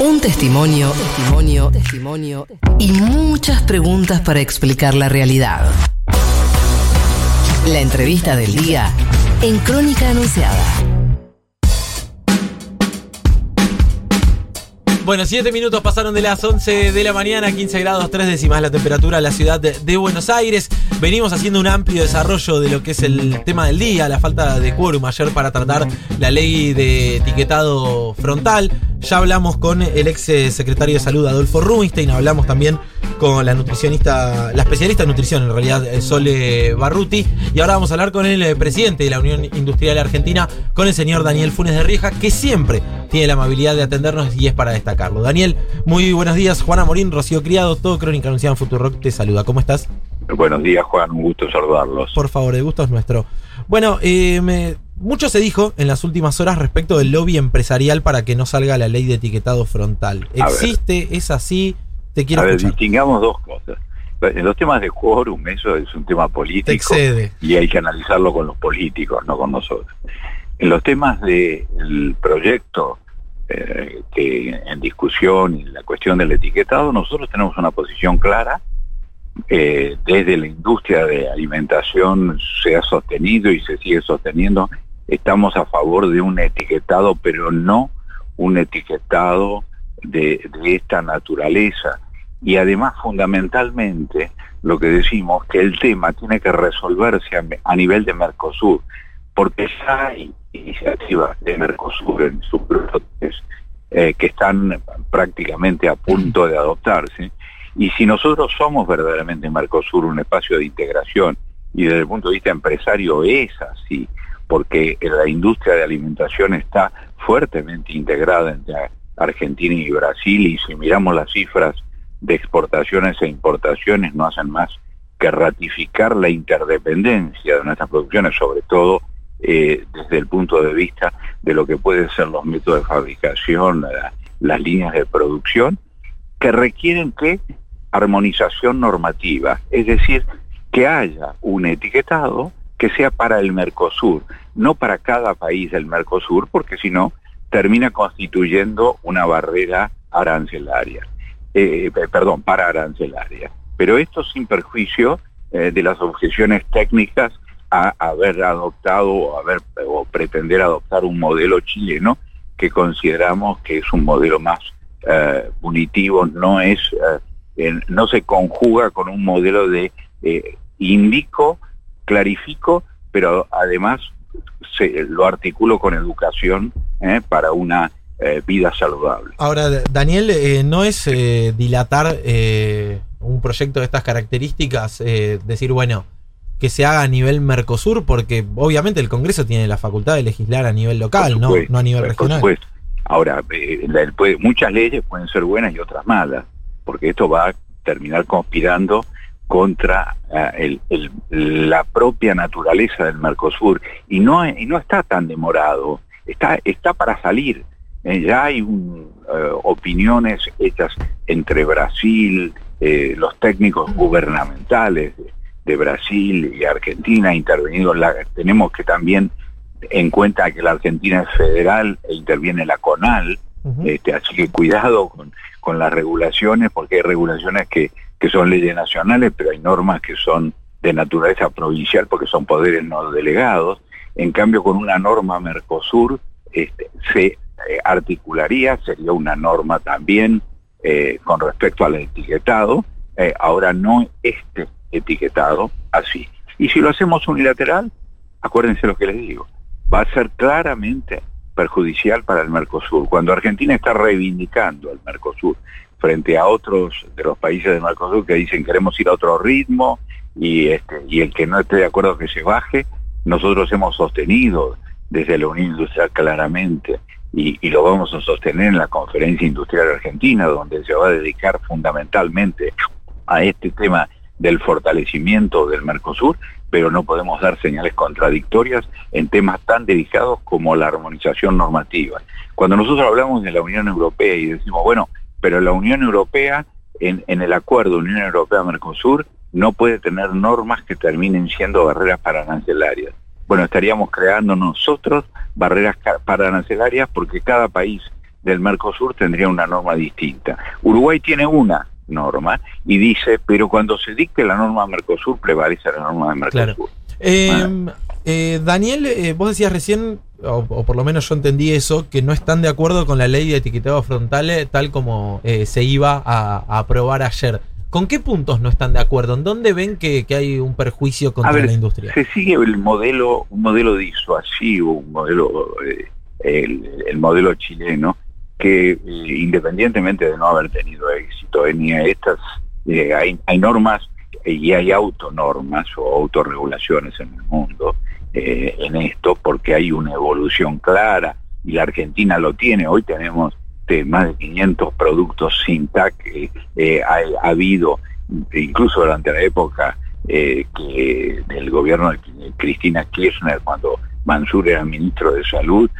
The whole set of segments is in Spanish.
Un testimonio, testimonio, testimonio y muchas preguntas para explicar la realidad. La entrevista del día en Crónica Anunciada. Bueno, siete minutos pasaron de las 11 de la mañana, 15 grados 3 décimas la temperatura en la ciudad de, Buenos Aires. Venimos haciendo un amplio desarrollo de lo que es el tema del día, la falta de quórum ayer para tratar la ley de etiquetado frontal. Ya hablamos con el ex secretario de salud Adolfo Rubinstein, hablamos también con la nutricionista, la especialista en nutrición en realidad, eh, Sole Barruti. Y ahora vamos a hablar con el eh, presidente de la Unión Industrial Argentina, con el señor Daniel Funes de Rieja, que siempre tiene la amabilidad de atendernos y es para destacarlo. Daniel, muy buenos días. Juana Morín, Rocío Criado, todo Crónica Anunciada en Futurock te saluda. ¿Cómo estás? Buenos días, Juan. Un gusto saludarlos. Por favor, el gusto es nuestro. Bueno, eh, mucho se dijo en las últimas horas respecto del lobby empresarial para que no salga la ley de etiquetado frontal. ¿Existe? ¿Es así? Te quiero a ver, distingamos dos cosas. En los temas de quórum, eso es un tema político y hay que analizarlo con los políticos, no con nosotros. En los temas del proyecto eh, que en discusión y la cuestión del etiquetado, nosotros tenemos una posición clara. Eh, desde la industria de alimentación se ha sostenido y se sigue sosteniendo. Estamos a favor de un etiquetado, pero no un etiquetado de, esta naturaleza. Y además, fundamentalmente, lo que decimos, que el tema tiene que resolverse a, nivel de Mercosur, porque ya hay iniciativas de Mercosur en sus brotes eh, que están prácticamente a punto de adoptarse. Y si nosotros somos verdaderamente Mercosur un espacio de integración, y desde el punto de vista empresario es así, porque la industria de alimentación está fuertemente integrada entre Argentina y Brasil, y si miramos las cifras de exportaciones e importaciones no hacen más que ratificar la interdependencia de nuestras producciones, sobre todo eh, desde el punto de vista de lo que pueden ser los métodos de fabricación, las líneas de producción, que requieren que armonización normativa, es decir, que haya un etiquetado que sea para el Mercosur, no para cada país del Mercosur, porque si no, termina constituyendo una barrera arancelaria. Eh, perdón, para arancelaria. Pero esto sin perjuicio eh, de las objeciones técnicas a haber adoptado o, haber, o pretender adoptar un modelo chileno que consideramos que es un modelo más eh, punitivo, no es no se conjuga con un modelo de indico, clarifico, pero además se, lo articulo con educación para una eh, vida saludable. Ahora, Daniel, eh, ¿no es eh, dilatar un proyecto de estas características? decir, bueno, que se haga a nivel Mercosur, porque obviamente el Congreso tiene la facultad de legislar a nivel local, ¿no? no a nivel regional. Ahora, muchas leyes pueden ser buenas y otras malas, porque esto va a terminar conspirando contra la propia naturaleza del Mercosur y no, y no está tan demorado, está, está para salir. Eh, ya hay eh, opiniones hechas entre Brasil, eh, los técnicos gubernamentales de, Brasil y Argentina intervenido. La, tenemos que también en cuenta que la Argentina es federal e interviene la CONAL, este, así que cuidado con, con las regulaciones, porque hay regulaciones que, que son leyes nacionales, pero hay normas que son de naturaleza provincial porque son poderes no delegados. En cambio, con una norma Mercosur este, se eh, articularía, sería una norma también eh, con respecto al etiquetado, eh, ahora no este etiquetado así. Y si lo hacemos unilateral, acuérdense lo que les digo, va a ser claramente perjudicial para el Mercosur. Cuando Argentina está reivindicando al Mercosur frente a otros de los países del Mercosur que dicen queremos ir a otro ritmo y, este, y el que no esté de acuerdo que se baje, nosotros hemos sostenido desde la Unión Industrial claramente y, lo vamos a sostener en la Conferencia Industrial Argentina, donde se va a dedicar fundamentalmente a este tema del fortalecimiento del Mercosur, pero no podemos dar señales contradictorias en temas tan delicados como la armonización normativa. Cuando nosotros hablamos de la Unión Europea y decimos, bueno, pero la Unión Europea, en, en el acuerdo Unión Europea-Mercosur, no puede tener normas que terminen siendo barreras para arancelarias bueno, estaríamos creando nosotros barreras para arancelarias porque cada país del Mercosur tendría una norma distinta. Uruguay tiene una norma y dice, pero cuando se dicte la norma Mercosur prevalece la norma de Mercosur. Eh, eh, Daniel, eh, vos decías recién, o, por lo menos yo entendí eso, que no están de acuerdo con la ley de etiquetado frontal tal como se iba a, aprobar ayer. ¿Con qué puntos no están de acuerdo? ¿En dónde ven que, hay un perjuicio contra la industria? Se sigue el modelo, un modelo disuasivo, un modelo, el, modelo chileno, que independientemente de no haber tenido éxito en estas, hay, hay normas y hay autonormas o autorregulaciones en el mundo eh, en esto porque hay una evolución clara y la Argentina lo tiene. Hoy tenemos más de 500 productos sin TAC. Eh, ha, habido, incluso durante la época eh, que del gobierno de Cristina Kirchner, cuando Mansur era ministro de Salud,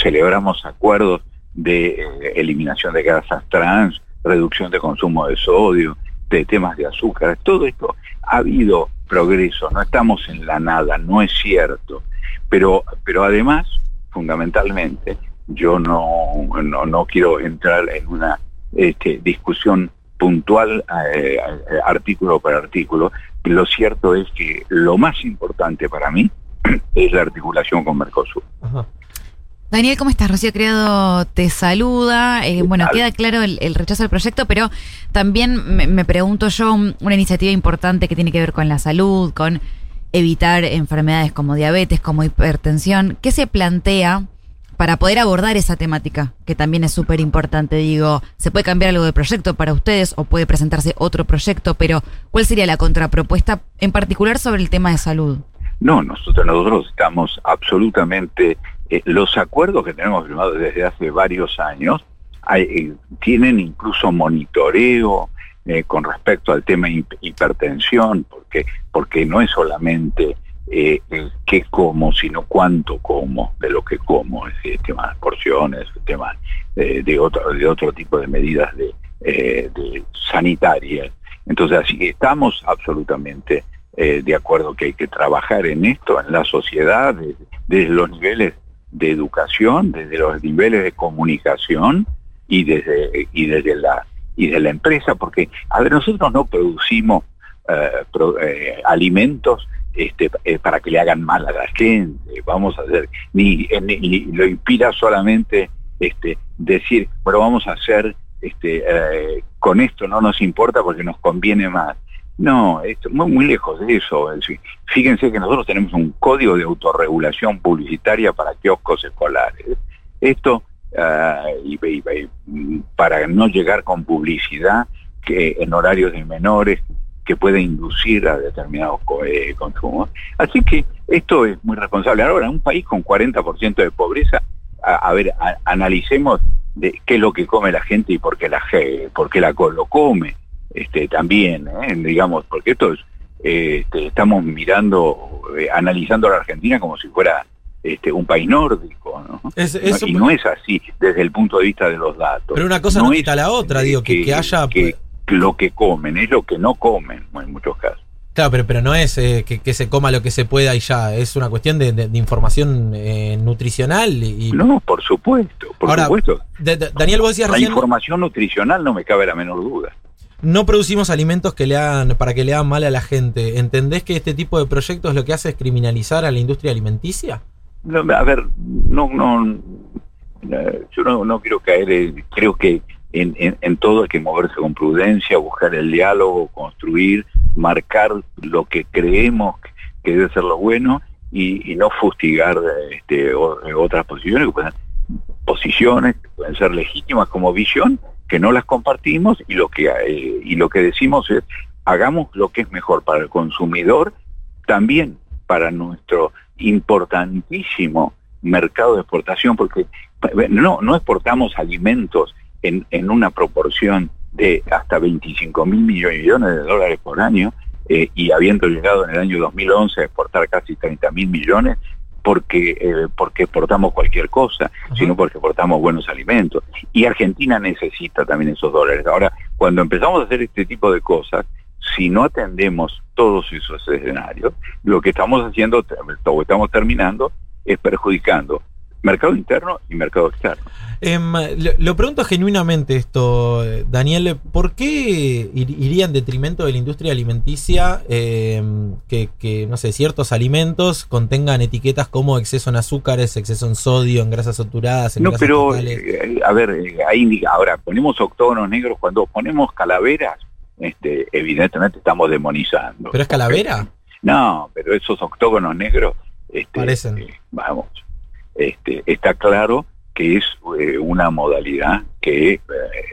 celebramos acuerdos de eliminación de grasas trans, reducción de consumo de sodio, de temas de azúcar, todo esto ha habido progreso, no estamos en la nada, no es cierto, pero, pero además, fundamentalmente, yo no, no, quiero entrar en una este, discusión puntual eh, artículo por artículo, lo cierto es que lo más importante para mí es la articulación con Mercosur. Daniel, ¿cómo estás? Rocío Creado te saluda. Eh, bueno, queda claro el, rechazo al proyecto, pero también me, pregunto yo, una iniciativa importante que tiene que ver con la salud, con evitar enfermedades como diabetes, como hipertensión. ¿Qué se plantea para poder abordar esa temática? Que también es súper importante. Digo, ¿se puede cambiar algo de proyecto para ustedes o puede presentarse otro proyecto? Pero, ¿cuál sería la contrapropuesta en particular sobre el tema de salud? No, nosotros, nosotros estamos absolutamente eh, los acuerdos que tenemos firmados desde hace varios años eh, tienen incluso monitoreo eh, con respecto al tema hipertensión, porque, porque no es solamente qué como, sino cuánto como de lo que como, es decir, el tema de porciones, el tema de, otro, de otro tipo de medidas de, sanitarias. Entonces, así que estamos absolutamente de acuerdo que hay que trabajar en esto, en la sociedad, desde los niveles de educación, desde los niveles de comunicación y desde, y desde, la, y de la empresa, porque, a ver, nosotros no producimos eh, eh, alimentos este, eh, para que le hagan mal a la gente, vamos a hacer, ni, lo inspira solamente este, decir, bueno, vamos a hacer, este, con esto no nos importa porque nos conviene más. No, esto, muy, muy lejos de eso. Fíjense que nosotros tenemos un código de autorregulación publicitaria para kioscos escolares. Esto, ah, y, para no llegar con publicidad que en horarios de menores que puede inducir a determinados eh, consumos. Así que esto es muy responsable. Ahora, en un país con 40% de pobreza, a, ver, analicemos de qué es lo que come la gente y por qué la, por qué la lo come este, también, ¿eh? digamos, porque esto es, este, estamos mirando, eh, analizando a la Argentina como si fuera este, un país nórdico, ¿no? y no es así desde el punto de vista de los datos. Pero una cosa no, quita la otra, digo, que, haya... Que, lo que comen, es lo que no comen en muchos casos. Claro, pero, pero no es eh, que, se coma lo que se pueda y ya, es una cuestión de, información nutricional. Y... No, por supuesto, por supuesto. Daniel, vos decías La información nutricional no me cabe la menor duda no producimos alimentos que le hagan, para que le hagan mal a la gente. ¿Entendés que este tipo de proyectos lo que hace es criminalizar a la industria alimenticia? a ver, no, no, yo no, quiero caer, creo que en, todo hay que moverse con prudencia, buscar el diálogo, construir, marcar lo que creemos que debe ser lo bueno y, no fustigar este, otras posiciones que pueden, posiciones que pueden ser legítimas como visión, que no las compartimos y lo que, eh, y lo que decimos es hagamos lo que es mejor para el consumidor, también para nuestro importantísimo mercado de exportación, porque no, no exportamos alimentos en, en una proporción de hasta 25 mil millones de dólares por año, eh, y habiendo llegado en el año 2011 a exportar casi 30 mil millones, porque, eh, porque exportamos cualquier cosa, sino porque exportamos buenos alimentos. Y Argentina necesita también esos dólares. Ahora, cuando empezamos a hacer este tipo de cosas, si no atendemos todos esos escenarios, lo que estamos haciendo, o estamos terminando, es perjudicando mercado interno y mercado externo. Em, lo, pregunto genuinamente esto, Daniel, ¿por qué iría en detrimento de la industria alimenticia em, que, no sé, ciertos alimentos contengan etiquetas como exceso en azúcares, exceso en sodio, en grasas saturadas, en no, pero, eh, a ver, eh, ahí ahora ponemos octógonos negros, cuando ponemos calaveras, este, evidentemente estamos demonizando. ¿Pero es calavera? No, pero esos octógonos negros, este, Parecen. Eh, vamos, este, está claro que es eh, una modalidad que eh,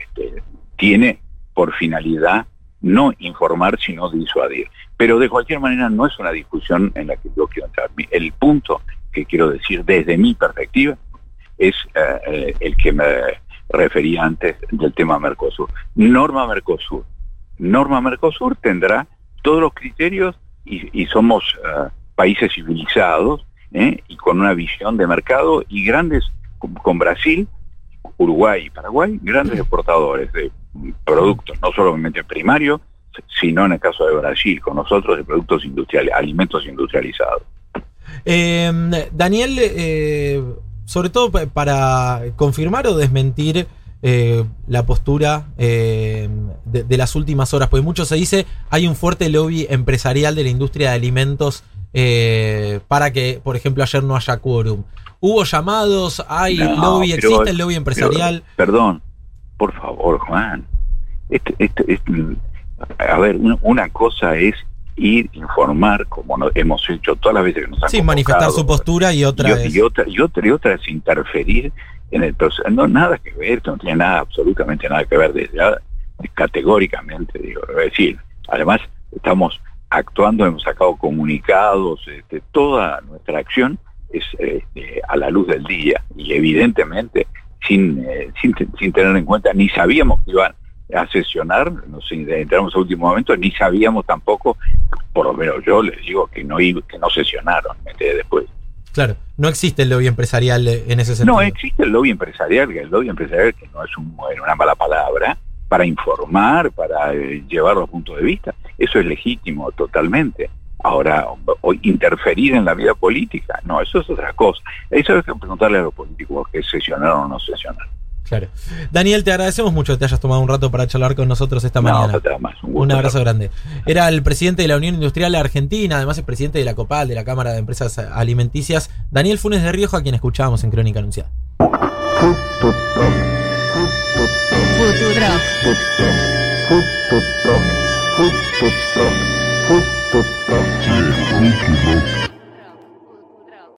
este, tiene por finalidad no informar, sino disuadir. Pero de cualquier manera no es una discusión en la que yo quiero entrar. El punto que quiero decir desde mi perspectiva es eh, el que me refería antes del tema Mercosur. Norma Mercosur. Norma Mercosur tendrá todos los criterios y, somos países civilizados y con una visión de mercado y grandes con, Brasil, Uruguay y Paraguay, grandes exportadores de productos, no solamente primarios, sino en el caso de Brasil, con nosotros de productos industriales, alimentos industrializados. Em, Daniel, eh, sobre todo para confirmar o desmentir eh, la postura em, de, de, las últimas horas, porque mucho se dice, hay un fuerte lobby empresarial de la industria de alimentos eh, para que, por ejemplo, ayer no haya quórum. ¿Hubo llamados? ¿Hay lobby? ¿Existe el lobby empresarial? perdón, por favor, Juan. Este, este, este, a ver, una, cosa es ir informar, como hemos hecho todas las veces que nos han Sí, manifestar su postura y otra y, y, otra, y otra y otra es interferir en el proceso. No, nada que ver, esto no tiene nada, absolutamente nada que ver desde categóricamente, digo. Es decir, además estamos actuando, hemos sacado comunicados, este, toda nuestra acción es este, a la luz del día y evidentemente sin, eh, sin, tener en cuenta, ni sabíamos que iban a sesionar, nos entramos a último momento, ni sabíamos tampoco, por lo menos yo les digo que no, que no sesionaron después. Claro, no existe el lobby empresarial en ese sentido. No, existe el lobby empresarial, que el lobby empresarial que no es un, una mala palabra, para informar, para eh, llevar los puntos de vista. Eso es legítimo totalmente. Ahora, interferir en la vida política, no, eso es otra cosa. Eso hay que preguntarle a los políticos que sesionaron o no sesionaron. Claro. Daniel, te agradecemos mucho que te hayas tomado un rato para charlar con nosotros esta mañana. un, abrazo grande. Era el presidente de la Unión Industrial Argentina, además es presidente de la COPAL, de la Cámara de Empresas Alimenticias, Daniel Funes de Rioja, a quien escuchábamos en Crónica Anunciada. Futurock. Futurock. Futurock. Futurock.